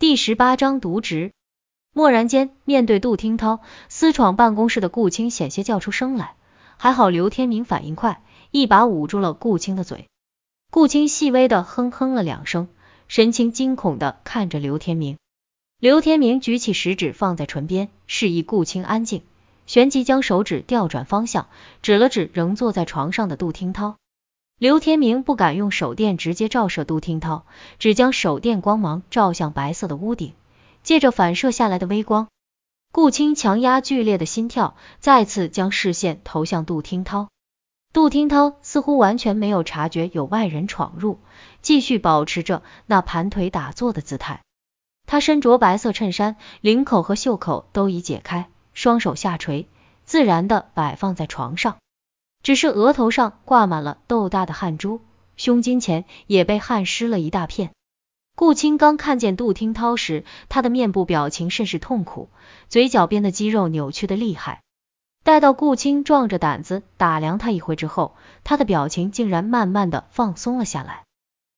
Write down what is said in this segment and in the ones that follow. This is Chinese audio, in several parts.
第十八章渎职。蓦然间，面对杜听涛私闯办公室的顾青，险些叫出声来。还好刘天明反应快，一把捂住了顾青的嘴。顾青细微的哼哼了两声，神情惊恐的看着刘天明。刘天明举起食指放在唇边，示意顾青安静，旋即将手指调转方向，指了指仍坐在床上的杜听涛。刘天明不敢用手电直接照射杜听涛，只将手电光芒照向白色的屋顶，借着反射下来的微光，顾青强压剧烈的心跳，再次将视线投向杜听涛。杜听涛似乎完全没有察觉有外人闯入，继续保持着那盘腿打坐的姿态。他身着白色衬衫，领口和袖口都已解开，双手下垂，自然的摆放在床上。只是额头上挂满了豆大的汗珠，胸襟前也被汗湿了一大片。顾青刚看见杜听涛时，他的面部表情甚是痛苦，嘴角边的肌肉扭曲的厉害。待到顾青壮着胆子打量他一回之后，他的表情竟然慢慢的放松了下来，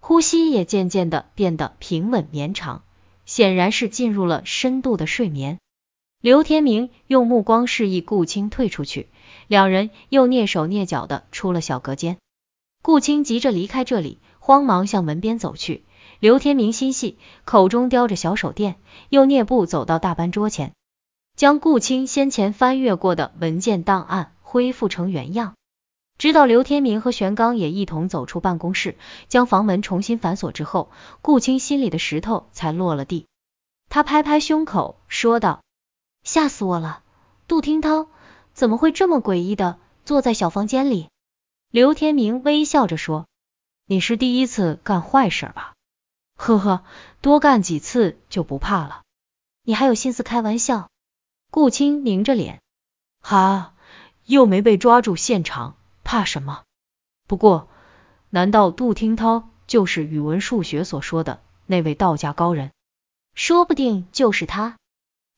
呼吸也渐渐的变得平稳绵长，显然是进入了深度的睡眠。刘天明用目光示意顾青退出去。两人又蹑手蹑脚的出了小隔间，顾青急着离开这里，慌忙向门边走去。刘天明心细，口中叼着小手电，又蹑步走到大班桌前，将顾青先前翻阅过的文件档案恢复成原样。直到刘天明和玄刚也一同走出办公室，将房门重新反锁之后，顾青心里的石头才落了地。他拍拍胸口，说道：“吓死我了，杜听涛。”怎么会这么诡异的坐在小房间里？刘天明微笑着说：“你是第一次干坏事吧？呵呵，多干几次就不怕了。你还有心思开玩笑？”顾青拧着脸：“哈，又没被抓住现场，怕什么？不过，难道杜听涛就是语文数学所说的那位道家高人？说不定就是他。”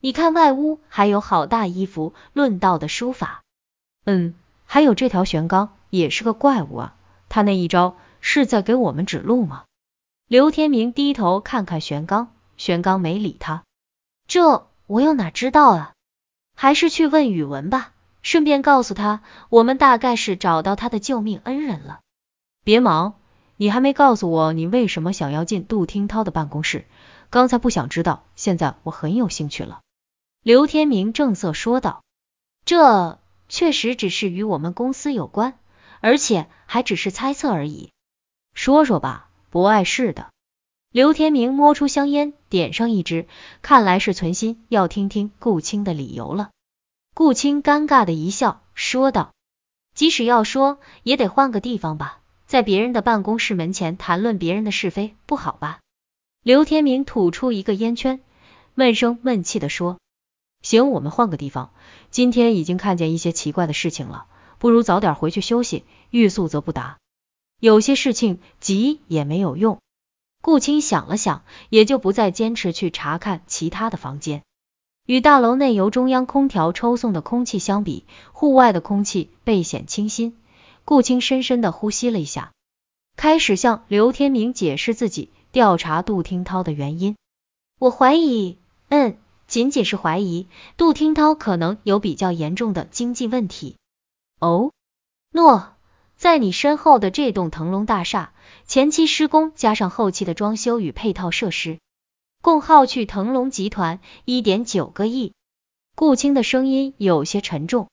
你看外屋还有好大一幅论道的书法，嗯，还有这条玄刚也是个怪物啊，他那一招是在给我们指路吗？刘天明低头看看玄刚，玄刚没理他，这我又哪知道啊，还是去问宇文吧，顺便告诉他我们大概是找到他的救命恩人了。别忙，你还没告诉我你为什么想要进杜听涛的办公室，刚才不想知道，现在我很有兴趣了。刘天明正色说道：“这确实只是与我们公司有关，而且还只是猜测而已。说说吧，不碍事的。”刘天明摸出香烟，点上一支，看来是存心要听听顾青的理由了。顾青尴尬的一笑，说道：“即使要说，也得换个地方吧，在别人的办公室门前谈论别人的是非，不好吧？”刘天明吐出一个烟圈，闷声闷气的说。行，我们换个地方。今天已经看见一些奇怪的事情了，不如早点回去休息。欲速则不达，有些事情急也没有用。顾青想了想，也就不再坚持去查看其他的房间。与大楼内由中央空调抽送的空气相比，户外的空气倍显清新。顾青深深的呼吸了一下，开始向刘天明解释自己调查杜听涛的原因。我怀疑，嗯。仅仅是怀疑杜听涛可能有比较严重的经济问题。哦，诺，在你身后的这栋腾龙大厦，前期施工加上后期的装修与配套设施，共耗去腾龙集团一点九个亿。顾青的声音有些沉重。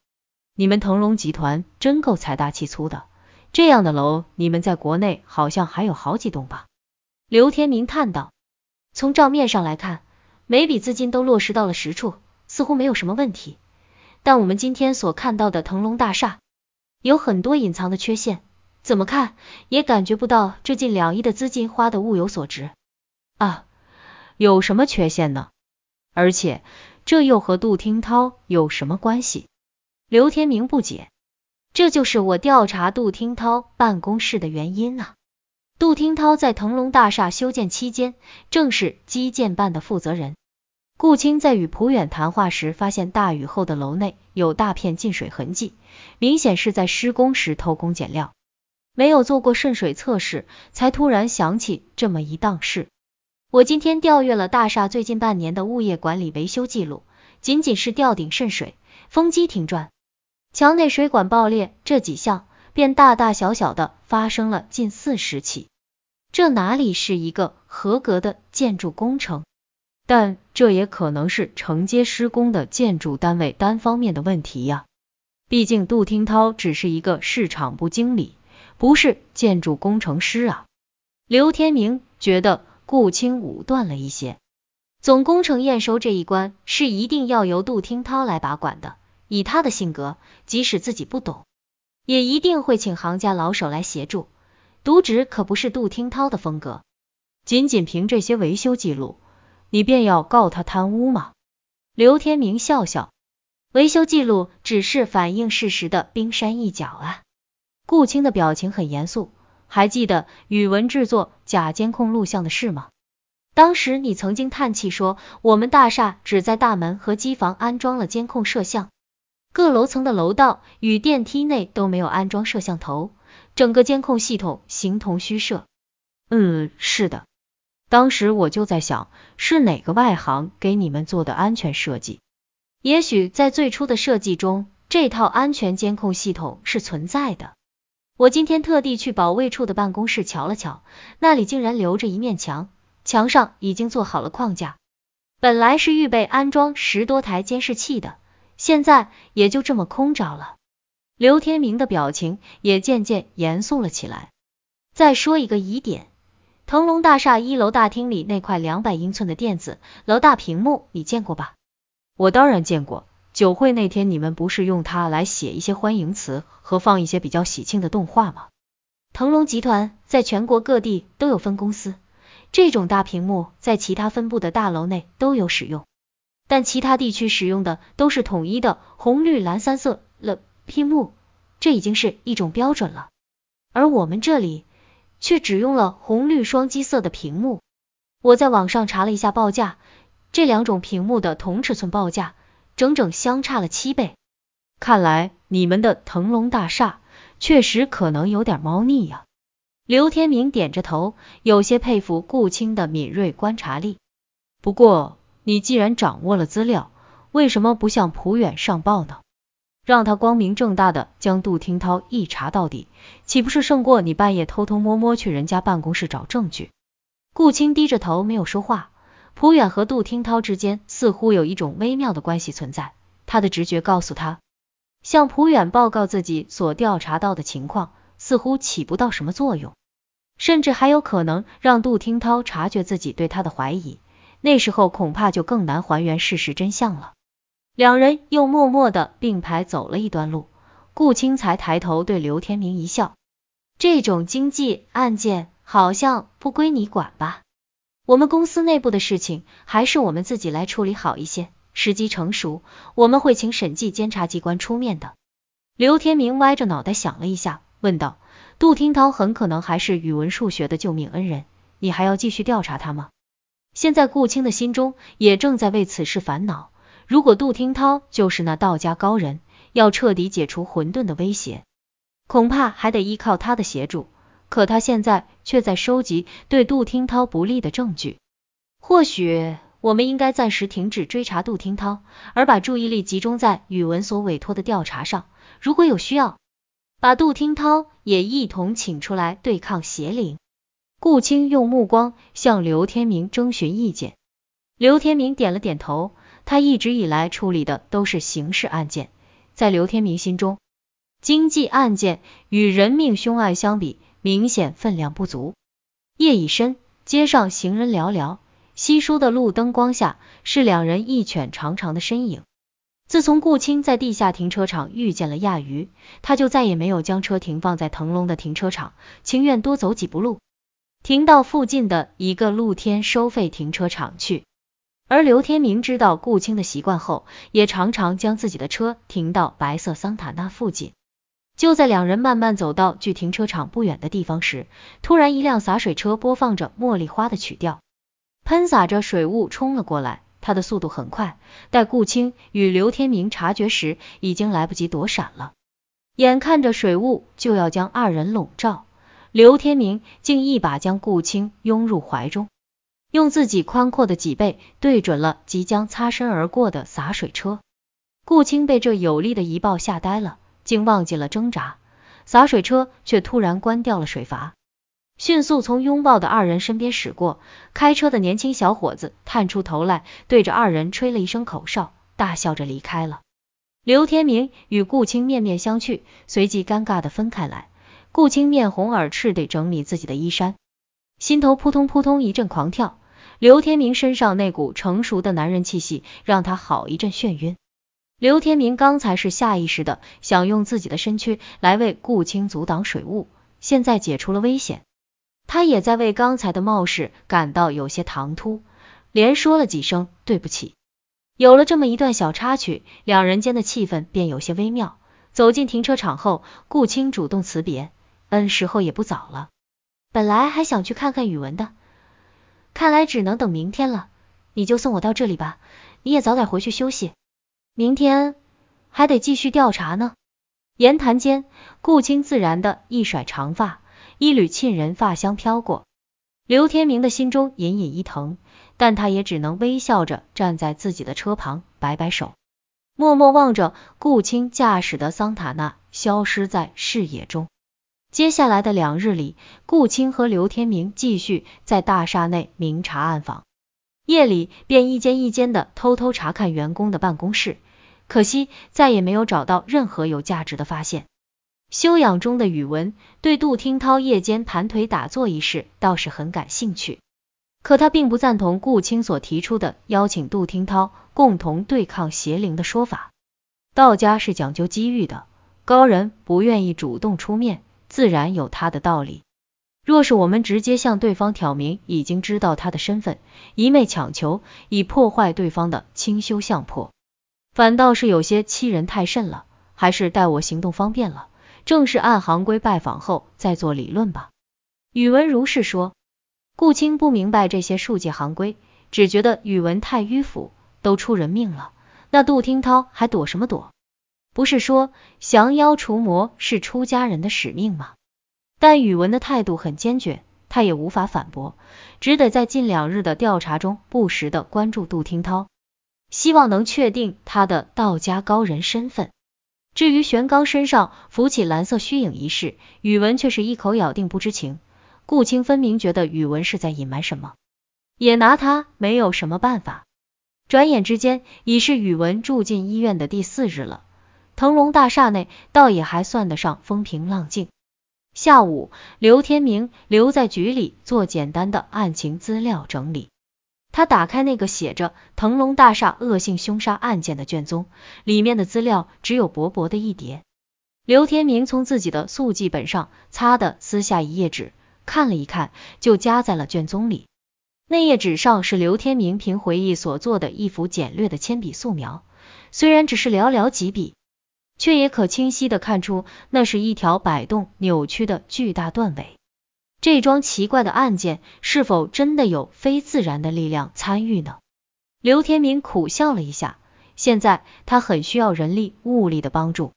你们腾龙集团真够财大气粗的，这样的楼你们在国内好像还有好几栋吧？刘天明叹道。从账面上来看。每笔资金都落实到了实处，似乎没有什么问题。但我们今天所看到的腾龙大厦，有很多隐藏的缺陷，怎么看也感觉不到这近两亿的资金花的物有所值啊！有什么缺陷呢？而且这又和杜听涛有什么关系？刘天明不解，这就是我调查杜听涛办公室的原因啊。杜听涛在腾龙大厦修建期间，正是基建办的负责人。顾青在与蒲远谈话时，发现大雨后的楼内有大片进水痕迹，明显是在施工时偷工减料，没有做过渗水测试，才突然想起这么一档事。我今天调阅了大厦最近半年的物业管理维修记录，仅仅是吊顶渗水、风机停转、墙内水管爆裂这几项，便大大小小的发生了近四十起。这哪里是一个合格的建筑工程？但这也可能是承接施工的建筑单位单方面的问题呀。毕竟杜听涛只是一个市场部经理，不是建筑工程师啊。刘天明觉得。顾青武断了一些，总工程验收这一关是一定要由杜听涛来把管的。以他的性格，即使自己不懂，也一定会请行家老手来协助。渎职可不是杜听涛的风格。仅仅凭这些维修记录，你便要告他贪污吗？刘天明笑笑，维修记录只是反映事实的冰山一角啊。顾青的表情很严肃。还记得宇文制作假监控录像的事吗？当时你曾经叹气说，我们大厦只在大门和机房安装了监控摄像，各楼层的楼道与电梯内都没有安装摄像头，整个监控系统形同虚设。嗯，是的，当时我就在想，是哪个外行给你们做的安全设计？也许在最初的设计中，这套安全监控系统是存在的。我今天特地去保卫处的办公室瞧了瞧，那里竟然留着一面墙，墙上已经做好了框架，本来是预备安装十多台监视器的，现在也就这么空着了。刘天明的表情也渐渐严肃了起来。再说一个疑点，腾龙大厦一楼大厅里那块两百英寸的电子楼大屏幕，你见过吧？我当然见过。酒会那天，你们不是用它来写一些欢迎词和放一些比较喜庆的动画吗？腾龙集团在全国各地都有分公司，这种大屏幕在其他分部的大楼内都有使用，但其他地区使用的都是统一的红绿蓝三色了屏幕，这已经是一种标准了。而我们这里却只用了红绿双基色的屏幕。我在网上查了一下报价，这两种屏幕的同尺寸报价。整整相差了七倍，看来你们的腾龙大厦确实可能有点猫腻呀。刘天明点着头，有些佩服顾青的敏锐观察力。不过，你既然掌握了资料，为什么不向普远上报呢？让他光明正大的将杜听涛一查到底，岂不是胜过你半夜偷偷摸摸去人家办公室找证据？顾青低着头没有说话。普远和杜听涛之间似乎有一种微妙的关系存在，他的直觉告诉他，向普远报告自己所调查到的情况，似乎起不到什么作用，甚至还有可能让杜听涛察觉自己对他的怀疑，那时候恐怕就更难还原事实真相了。两人又默默的并排走了一段路，顾青才抬头对刘天明一笑，这种经济案件好像不归你管吧？我们公司内部的事情，还是我们自己来处理好一些。时机成熟，我们会请审计监察机关出面的。刘天明歪着脑袋想了一下，问道：“杜听涛很可能还是语文数学的救命恩人，你还要继续调查他吗？”现在顾青的心中也正在为此事烦恼。如果杜听涛就是那道家高人，要彻底解除混沌的威胁，恐怕还得依靠他的协助。可他现在却在收集对杜听涛不利的证据，或许我们应该暂时停止追查杜听涛，而把注意力集中在宇文所委托的调查上。如果有需要，把杜听涛也一同请出来对抗邪灵。顾青用目光向刘天明征询意见，刘天明点了点头。他一直以来处理的都是刑事案件，在刘天明心中，经济案件与人命凶案相比。明显分量不足。夜已深，街上行人寥寥，稀疏的路灯光下是两人一犬长长的身影。自从顾青在地下停车场遇见了亚鱼，他就再也没有将车停放在腾龙的停车场，情愿多走几步路，停到附近的一个露天收费停车场去。而刘天明知道顾青的习惯后，也常常将自己的车停到白色桑塔纳附近。就在两人慢慢走到距停车场不远的地方时，突然一辆洒水车播放着茉莉花的曲调，喷洒着水雾冲了过来。它的速度很快，待顾青与刘天明察觉时，已经来不及躲闪了。眼看着水雾就要将二人笼罩，刘天明竟一把将顾青拥入怀中，用自己宽阔的脊背对准了即将擦身而过的洒水车。顾青被这有力的一抱吓呆了，竟忘记了挣扎。洒水车却突然关掉了水阀，迅速从拥抱的二人身边驶过。开车的年轻小伙子探出头来，对着二人吹了一声口哨，大笑着离开了。刘天明与顾青面面相觑，随即尴尬的分开来。顾青面红耳赤地整理自己的衣衫，心头扑通扑通一阵狂跳。刘天明身上那股成熟的男人气息，让他好一阵眩晕。刘天明刚才是下意识的想用自己的身躯来为顾青阻挡水雾，现在解除了危险，他也在为刚才的冒失感到有些唐突，连说了几声对不起。有了这么一段小插曲，两人间的气氛便有些微妙。走进停车场后，顾青主动辞别，嗯，时候也不早了，本来还想去看看宇文的。看来只能等明天了，你就送我到这里吧，你也早点回去休息，明天还得继续调查呢。言谈间，顾青自然的一甩长发，一缕沁人发香飘过，刘天明的心中隐隐一疼，但他也只能微笑着站在自己的车旁，摆摆手，默默望着顾青驾驶的桑塔纳消失在视野中。接下来的两日里，顾青和刘天明继续在大厦内明察暗访，夜里便一间一间的偷偷查看员工的办公室，可惜再也没有找到任何有价值的发现。休养中的宇文对杜听涛夜间盘腿打坐一事倒是很感兴趣，可他并不赞同顾青所提出的邀请杜听涛共同对抗邪灵的说法。道家是讲究机遇的，高人不愿意主动出面。自然有他的道理。若是我们直接向对方挑明已经知道他的身份，一昧强求，以破坏对方的清修相魄，反倒是有些欺人太甚了。还是待我行动方便了，正式按行规拜访后再做理论吧。宇文如是说。顾青不明白这些术界行规，只觉得宇文太迂腐，都出人命了，那杜听涛还躲什么躲？不是说降妖除魔是出家人的使命吗？但宇文的态度很坚决，他也无法反驳，只得在近两日的调查中不时的关注杜听涛，希望能确定他的道家高人身份。至于玄刚身上浮起蓝色虚影一事，宇文却是一口咬定不知情。顾青分明觉得宇文是在隐瞒什么，也拿他没有什么办法。转眼之间，已是宇文住进医院的第四日了。腾龙大厦内倒也还算得上风平浪静。下午，刘天明留在局里做简单的案情资料整理。他打开那个写着“腾龙大厦恶性凶杀案件”的卷宗，里面的资料只有薄薄的一叠。刘天明从自己的速记本上擦的撕下一页纸，看了一看，就夹在了卷宗里。那页纸上是刘天明凭回忆所做的一幅简略的铅笔素描，虽然只是寥寥几笔。却也可清晰的看出，那是一条摆动扭曲的巨大断尾。这桩奇怪的案件，是否真的有非自然的力量参与呢？刘天明苦笑了一下，现在他很需要人力物力的帮助。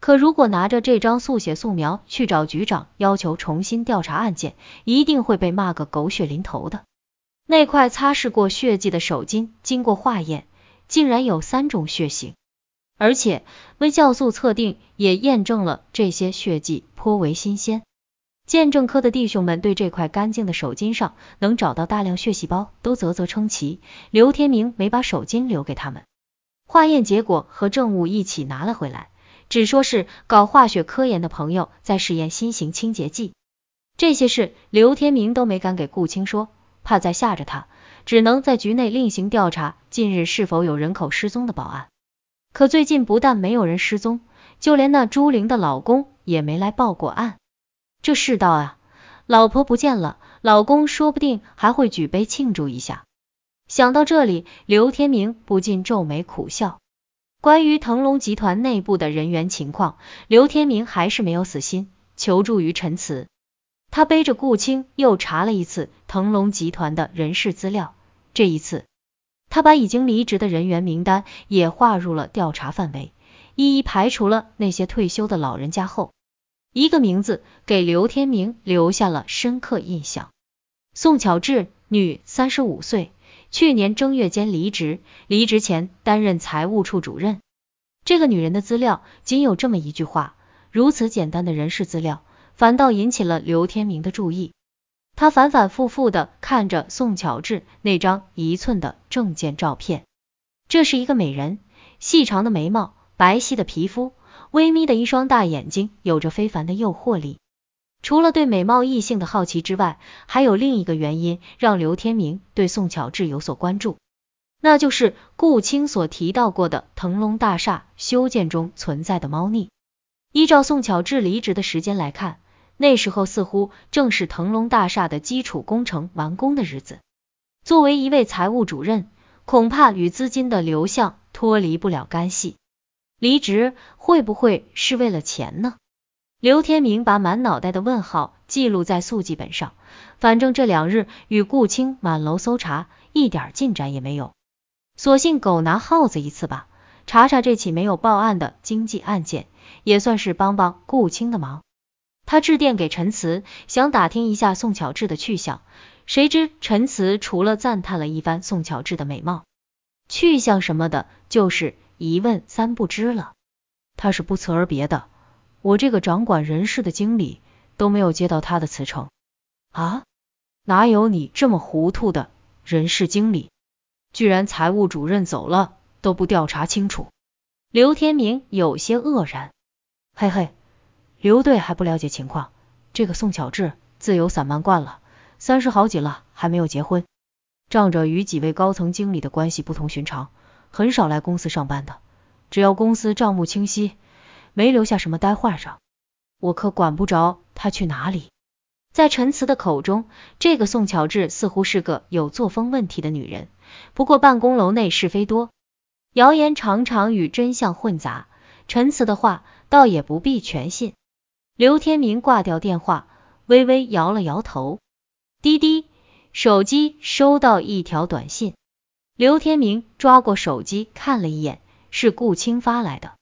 可如果拿着这张速写素描去找局长要求重新调查案件，一定会被骂个狗血淋头的。那块擦拭过血迹的手巾，经过化验，竟然有三种血型。而且微酵素测定也验证了这些血迹颇为新鲜。鉴证科的弟兄们对这块干净的手巾上能找到大量血细胞都啧啧称奇。刘天明没把手巾留给他们，化验结果和证物一起拿了回来，只说是搞化学科研的朋友在试验新型清洁剂。这些事刘天明都没敢给顾青说，怕再吓着他，只能在局内另行调查近日是否有人口失踪的报案。可最近不但没有人失踪，就连那朱玲的老公也没来报过案。这世道啊，老婆不见了，老公说不定还会举杯庆祝一下。想到这里，刘天明不禁皱眉苦笑。关于腾龙集团内部的人员情况，刘天明还是没有死心，求助于陈慈。他背着顾青又查了一次腾龙集团的人事资料，这一次。他把已经离职的人员名单也划入了调查范围，一一排除了那些退休的老人家后，一个名字给刘天明留下了深刻印象。宋巧稚，女，三十五岁，去年正月间离职，离职前担任财务处主任。这个女人的资料仅有这么一句话，如此简单的人事资料，反倒引起了刘天明的注意。他反反复复的看着宋巧稚那张一寸的证件照片，这是一个美人，细长的眉毛，白皙的皮肤。微眯的一双大眼睛有着非凡的诱惑力。除了对美貌异性的好奇之外，还有另一个原因让刘天明对宋巧稚有所关注，那就是顾青所提到过的腾龙大厦修建中存在的猫腻。依照宋巧稚离职的时间来看，那时候似乎正是腾龙大厦的基础工程完工的日子。作为一位财务主任，恐怕与资金的流向脱离不了干系。离职会不会是为了钱呢？刘天明把满脑袋的问号记录在速记本上，反正这两日与顾青满楼搜查，一点进展也没有，索性狗拿耗子一次吧，查查这起没有报案的经济案件，也算是帮帮顾青的忙。他致电给陈慈，想打听一下宋巧稚的去向，谁知陈慈除了赞叹了一番宋巧稚的美貌，去向什么的，就是。一问三不知了，他是不辞而别的。我这个掌管人事的经理都没有接到他的辞呈啊？哪有你这么糊涂的人事经理？居然财务主任走了都不调查清楚？刘天明有些愕然。嘿嘿，刘队还不了解情况，这个宋巧稚自由散漫惯了，三十好几了还没有结婚，仗着与几位高层经理的关系不同寻常。很少来公司上班的，只要公司账目清晰，没留下什么呆坏上，我可管不着他去哪里。在陈词的口中，这个宋巧稚似乎是个有作风问题的女人。不过办公楼内是非多，谣言常常与真相混杂，陈词的话倒也不必全信。刘天明挂掉电话，微微摇了摇头。滴滴，手机收到一条短信。刘天明抓过手机看了一眼，是顾青发来的。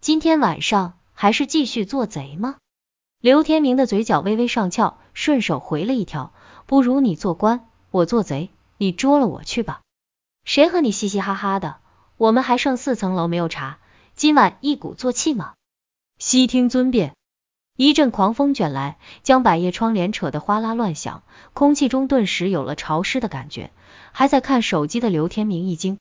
今天晚上还是继续做贼吗？刘天明的嘴角微微上翘，顺手回了一条：不如你做官，我做贼，你捉了我去吧。谁和你嘻嘻哈哈的？我们还剩四层楼没有查，今晚一鼓作气吗？悉听尊便。一阵狂风卷来，将百叶窗帘扯得哗啦乱响，空气中顿时有了潮湿的感觉。还在看手机的刘天明一惊，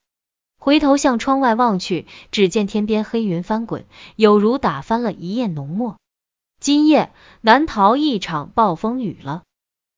回头向窗外望去，只见天边黑云翻滚，有如打翻了一夜浓墨。今夜难逃一场暴风雨了。